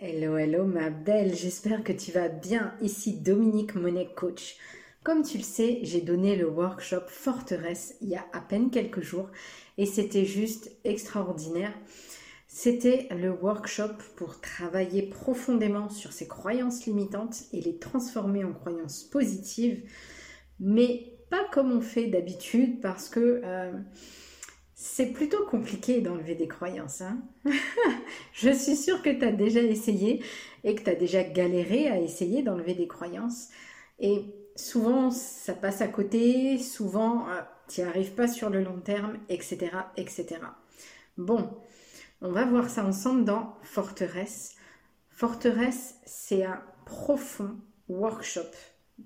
Hello, hello ma belle, j'espère que tu vas bien. Ici Dominique Monet, coach. Comme tu le sais, j'ai donné le workshop Forteresse il y a à peine quelques jours et c'était juste extraordinaire. C'était le workshop pour travailler profondément sur ses croyances limitantes et les transformer en croyances positives, mais pas comme on fait d'habitude parce que... Euh, c'est plutôt compliqué d'enlever des croyances. Hein Je suis sûre que tu as déjà essayé et que tu as déjà galéré à essayer d'enlever des croyances. Et souvent, ça passe à côté, souvent, euh, tu n'y arrives pas sur le long terme, etc., etc. Bon, on va voir ça ensemble dans Forteresse. Forteresse, c'est un profond workshop,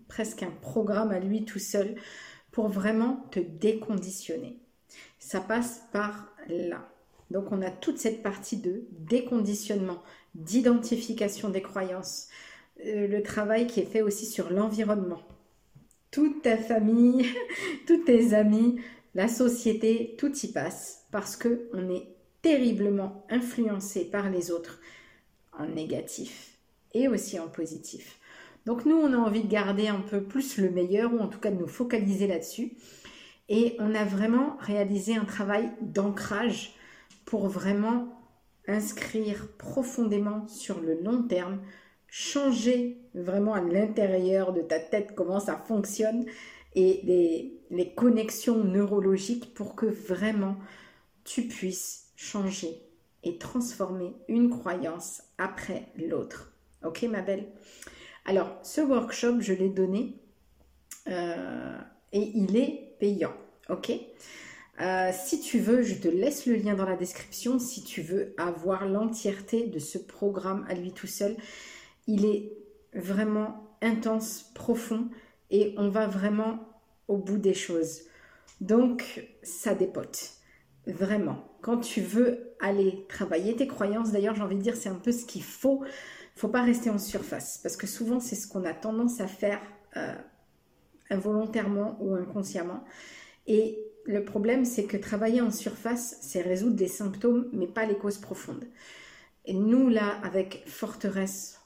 presque un programme à lui tout seul, pour vraiment te déconditionner ça passe par là. Donc on a toute cette partie de déconditionnement, d'identification des croyances, euh, le travail qui est fait aussi sur l'environnement. Toute ta famille, tous tes amis, la société, tout y passe parce que on est terriblement influencé par les autres en négatif et aussi en positif. Donc nous, on a envie de garder un peu plus le meilleur ou en tout cas de nous focaliser là-dessus. Et on a vraiment réalisé un travail d'ancrage pour vraiment inscrire profondément sur le long terme, changer vraiment à l'intérieur de ta tête comment ça fonctionne et les, connexions neurologiques pour que vraiment tu puisses changer et transformer une croyance après l'autre. Ok ma belle? Alors ce workshop, je l'ai donné euh, et il est Ok? Euh, si tu veux, je te laisse le lien dans la description si tu veux avoir l'entièreté de ce programme à lui tout seul. Il est vraiment intense, profond et on va vraiment au bout des choses. Donc, ça dépote. Vraiment. Quand tu veux aller travailler tes croyances, d'ailleurs, j'ai envie de dire, c'est un peu ce qu'il faut. Faut pas rester en surface parce que souvent, c'est ce qu'on a tendance à faire euh, involontairement ou inconsciemment. Et le problème, c'est que travailler en surface, c'est résoudre des symptômes, mais pas les causes profondes. Et nous, là, avec Forteresse,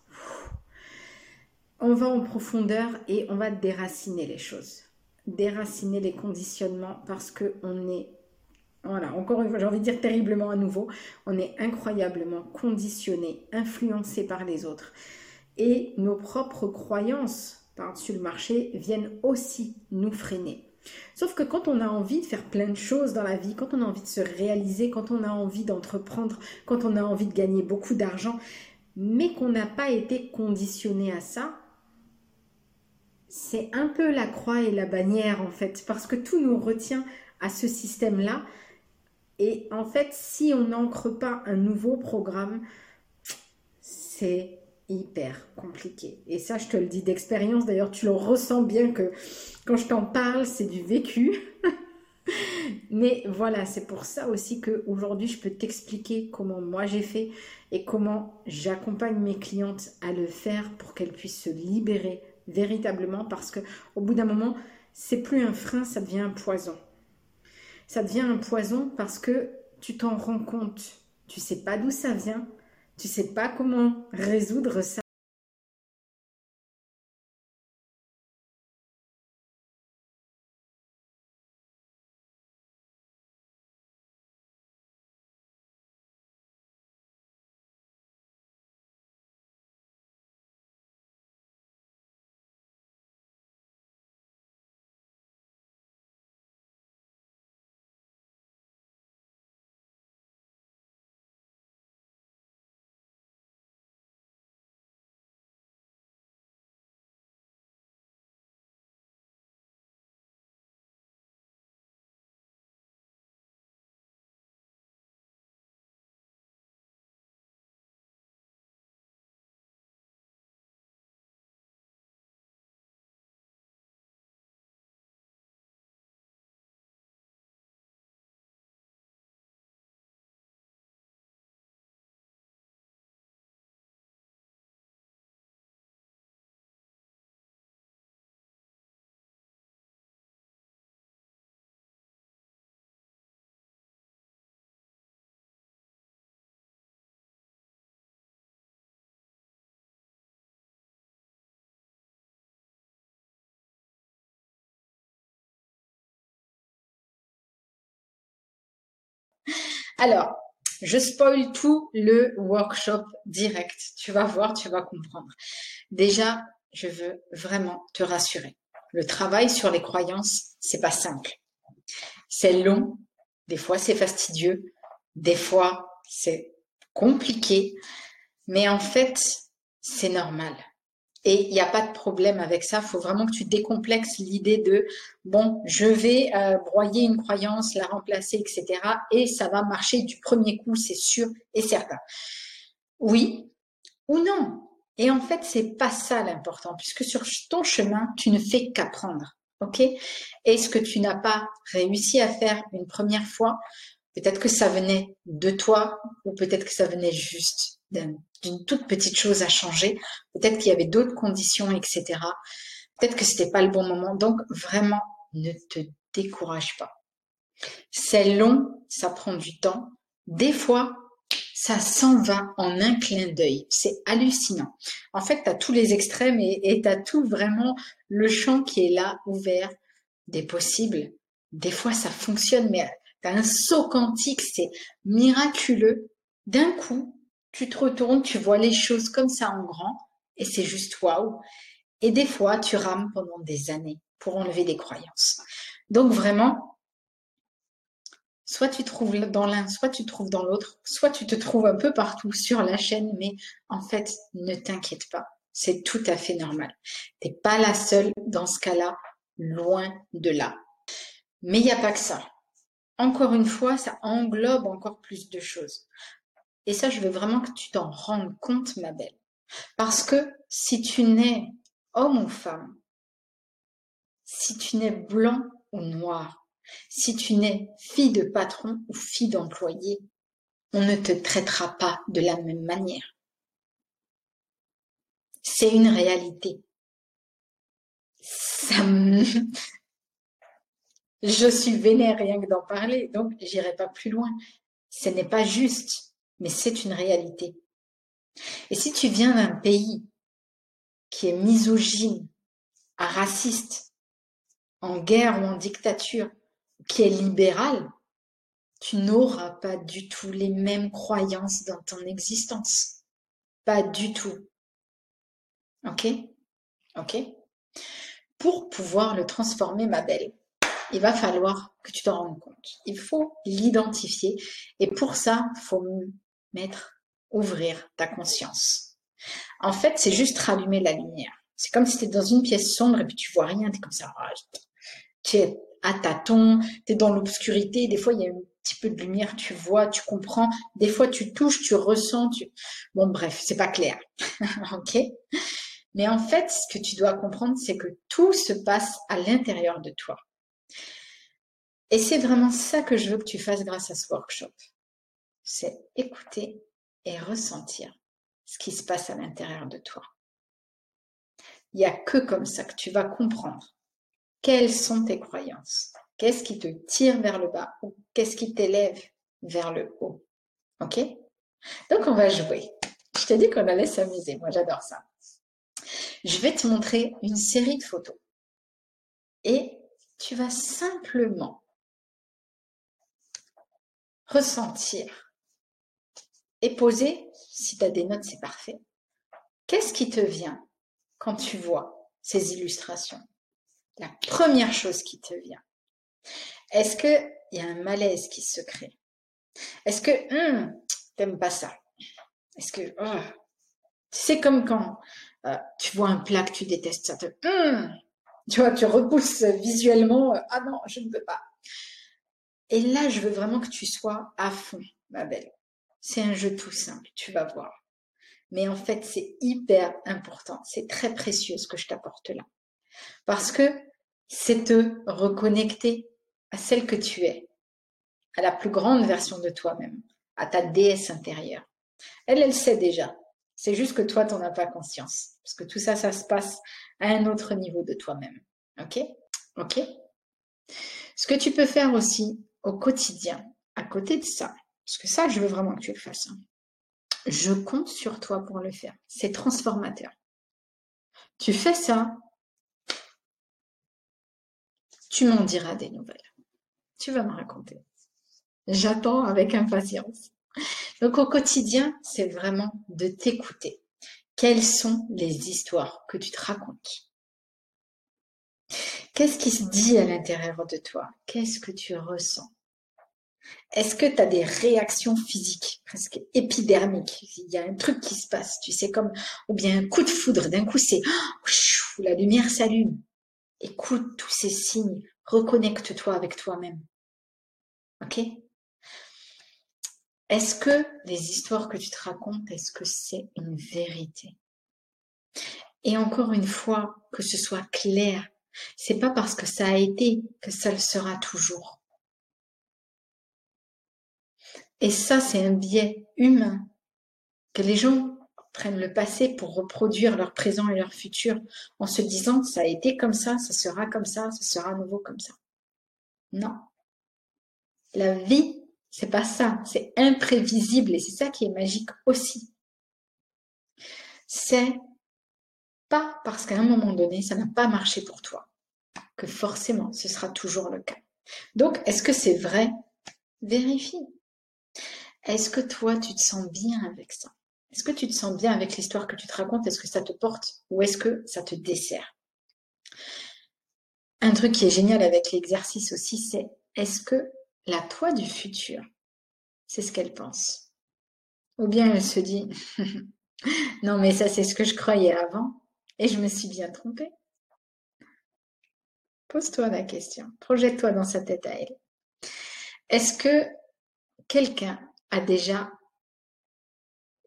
on va en profondeur et on va déraciner les choses. Déraciner les conditionnements parce que on est, voilà, encore une fois, j'ai envie de dire terriblement à nouveau, on est incroyablement conditionné, influencé par les autres. Et nos propres croyances par-dessus le marché viennent aussi nous freiner. Sauf que quand on a envie de faire plein de choses dans la vie, quand on a envie de se réaliser, quand on a envie d'entreprendre, quand on a envie de gagner beaucoup d'argent, mais qu'on n'a pas été conditionné à ça, c'est un peu la croix et la bannière en fait, parce que tout nous retient à ce système-là. Et en fait, si on n'ancre pas un nouveau programme, c'est hyper compliqué. Et ça, je te le dis d'expérience. D'ailleurs, tu le ressens bien que quand je t'en parle, c'est du vécu. Mais voilà, c'est pour ça aussi que aujourd'hui, je peux t'expliquer comment moi j'ai fait et comment j'accompagne mes clientes à le faire pour qu'elles puissent se libérer véritablement parce que au bout d'un moment, c'est plus un frein, ça devient un poison. Ça devient un poison parce que tu t'en rends compte. Tu sais pas d'où ça vient, tu sais pas comment résoudre ça. Alors, je spoil tout le workshop direct. Tu vas voir, tu vas comprendre. Déjà, je veux vraiment te rassurer. Le travail sur les croyances, c'est pas simple. C'est long, des fois c'est fastidieux, des fois c'est compliqué, mais en fait, c'est normal. Et il n'y a pas de problème avec ça. Il faut vraiment que tu décomplexes l'idée de bon, je vais euh, broyer une croyance, la remplacer, etc. Et ça va marcher du premier coup, c'est sûr et certain. Oui ou non. Et en fait, c'est pas ça l'important, puisque sur ton chemin, tu ne fais qu'apprendre. OK? Et ce que tu n'as pas réussi à faire une première fois, peut-être que ça venait de toi, ou peut-être que ça venait juste d'une toute petite chose à changer. Peut-être qu'il y avait d'autres conditions, etc. Peut-être que c'était pas le bon moment. Donc vraiment, ne te décourage pas. C'est long, ça prend du temps. Des fois, ça s'en va en un clin d'œil. C'est hallucinant. En fait, tu as tous les extrêmes et tu as tout vraiment le champ qui est là, ouvert, des possibles. Des fois, ça fonctionne, mais tu as un saut quantique, c'est miraculeux. D'un coup, tu te retournes, tu vois les choses comme ça en grand, et c'est juste waouh. Et des fois, tu rames pendant des années pour enlever des croyances. Donc vraiment, soit tu trouves dans l'un, soit tu trouves dans l'autre, soit tu te trouves un peu partout sur la chaîne, mais en fait, ne t'inquiète pas. C'est tout à fait normal. Tu n'es pas la seule dans ce cas-là, loin de là. Mais il n'y a pas que ça. Encore une fois, ça englobe encore plus de choses. Et ça, je veux vraiment que tu t'en rendes compte, ma belle. Parce que si tu n'es homme ou femme, si tu n'es blanc ou noir, si tu n'es fille de patron ou fille d'employé, on ne te traitera pas de la même manière. C'est une réalité. Ça Je suis vénère rien que d'en parler, donc j'irai pas plus loin. Ce n'est pas juste mais c'est une réalité. Et si tu viens d'un pays qui est misogyne, raciste, en guerre ou en dictature, qui est libéral, tu n'auras pas du tout les mêmes croyances dans ton existence. Pas du tout. Ok? Ok? Pour pouvoir le transformer, ma belle, il va falloir que tu t'en rendes compte. Il faut l'identifier. Et pour ça, il faut ouvrir ta conscience. En fait, c'est juste rallumer la lumière. C'est comme si tu es dans une pièce sombre et puis tu vois rien, tu es comme ça, ah, tu es à tâtons, tu es dans l'obscurité, des fois il y a un petit peu de lumière, tu vois, tu comprends, des fois tu touches, tu ressens, tu... Bon bref, c'est pas clair. OK? Mais en fait, ce que tu dois comprendre, c'est que tout se passe à l'intérieur de toi. Et c'est vraiment ça que je veux que tu fasses grâce à ce workshop c'est écouter et ressentir ce qui se passe à l'intérieur de toi. Il n'y a que comme ça que tu vas comprendre quelles sont tes croyances, qu'est-ce qui te tire vers le bas ou qu'est-ce qui t'élève vers le haut. Ok? Donc on va jouer. Je t'ai dit qu'on allait s'amuser, moi j'adore ça. Je vais te montrer une série de photos et tu vas simplement ressentir et poser, si tu as des notes, c'est parfait. Qu'est-ce qui te vient quand tu vois ces illustrations? La première chose qui te vient. Est-ce qu'il y a un malaise qui se crée? Est-ce que hum, t'aimes pas ça? Est-ce que oh, c'est comme quand euh, tu vois un plat que tu détestes, ça te hum, tu vois, tu repousses visuellement. Euh, ah non, je ne veux pas. Et là, je veux vraiment que tu sois à fond, ma belle. C'est un jeu tout simple, tu vas voir. Mais en fait, c'est hyper important. C'est très précieux ce que je t'apporte là. Parce que c'est te reconnecter à celle que tu es, à la plus grande version de toi-même, à ta déesse intérieure. Elle, elle sait déjà. C'est juste que toi, tu n'en as pas conscience. Parce que tout ça, ça se passe à un autre niveau de toi-même. OK? OK? Ce que tu peux faire aussi au quotidien, à côté de ça, parce que ça, je veux vraiment que tu le fasses. Hein. Je compte sur toi pour le faire. C'est transformateur. Tu fais ça, tu m'en diras des nouvelles. Tu vas me raconter. J'attends avec impatience. Donc au quotidien, c'est vraiment de t'écouter. Quelles sont les histoires que tu te racontes? Qu'est-ce qui se dit à l'intérieur de toi? Qu'est-ce que tu ressens? Est-ce que tu as des réactions physiques, presque épidermiques? Il y a un truc qui se passe, tu sais, comme, ou bien un coup de foudre, d'un coup c'est, oh, la lumière s'allume. Écoute tous ces signes, reconnecte-toi avec toi-même. Ok? Est-ce que les histoires que tu te racontes, est-ce que c'est une vérité? Et encore une fois, que ce soit clair, c'est pas parce que ça a été que ça le sera toujours. Et ça, c'est un biais humain que les gens prennent le passé pour reproduire leur présent et leur futur en se disant ça a été comme ça, ça sera comme ça, ça sera à nouveau comme ça. Non. La vie, c'est pas ça, c'est imprévisible et c'est ça qui est magique aussi. C'est pas parce qu'à un moment donné, ça n'a pas marché pour toi que forcément ce sera toujours le cas. Donc, est-ce que c'est vrai? Vérifie. Est-ce que toi, tu te sens bien avec ça? Est-ce que tu te sens bien avec l'histoire que tu te racontes? Est-ce que ça te porte? Ou est-ce que ça te dessert? Un truc qui est génial avec l'exercice aussi, c'est est-ce que la toi du futur, c'est ce qu'elle pense? Ou bien elle se dit non mais ça c'est ce que je croyais avant et je me suis bien trompée? Pose-toi la question, projette-toi dans sa tête à elle. Est-ce que quelqu'un a déjà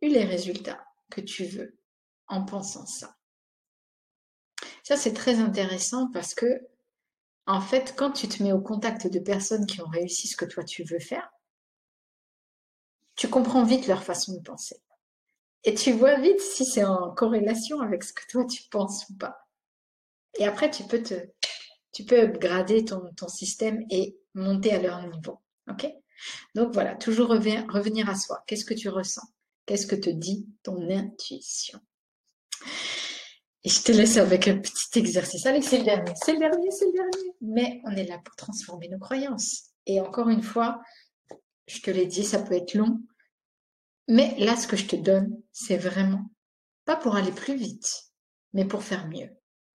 eu les résultats que tu veux en pensant ça Ça, c'est très intéressant parce que, en fait, quand tu te mets au contact de personnes qui ont réussi ce que toi tu veux faire, tu comprends vite leur façon de penser. Et tu vois vite si c'est en corrélation avec ce que toi tu penses ou pas. Et après, tu peux te, tu peux upgrader ton, ton système et monter à leur niveau. OK? Donc voilà, toujours revenir à soi. Qu'est-ce que tu ressens? Qu'est-ce que te dit ton intuition? Et je te laisse avec un petit exercice. Allez, c'est le dernier, c'est le dernier, c'est le dernier. Mais on est là pour transformer nos croyances. Et encore une fois, je te l'ai dit, ça peut être long, mais là, ce que je te donne, c'est vraiment pas pour aller plus vite, mais pour faire mieux.